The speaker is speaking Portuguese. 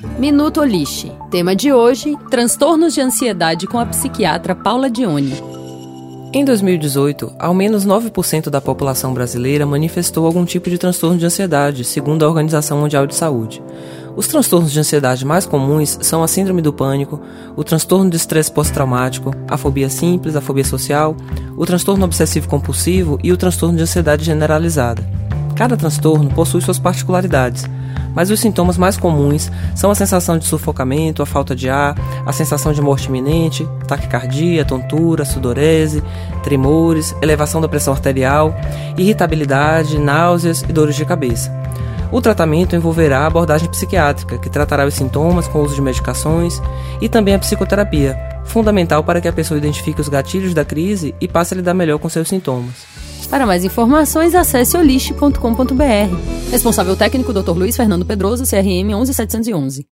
Minuto Olixe. Tema de hoje: transtornos de ansiedade com a psiquiatra Paula Dione. Em 2018, ao menos 9% da população brasileira manifestou algum tipo de transtorno de ansiedade, segundo a Organização Mundial de Saúde. Os transtornos de ansiedade mais comuns são a síndrome do pânico, o transtorno de estresse pós-traumático, a fobia simples, a fobia social, o transtorno obsessivo-compulsivo e o transtorno de ansiedade generalizada. Cada transtorno possui suas particularidades mas os sintomas mais comuns são a sensação de sufocamento, a falta de ar, a sensação de morte iminente, taquicardia, tontura, sudorese, tremores, elevação da pressão arterial, irritabilidade, náuseas e dores de cabeça. O tratamento envolverá a abordagem psiquiátrica, que tratará os sintomas com o uso de medicações, e também a psicoterapia, fundamental para que a pessoa identifique os gatilhos da crise e passe a lidar melhor com seus sintomas. Para mais informações, acesse oliste.com.br. Responsável técnico Dr. Luiz Fernando Pedroso, CRM 11711.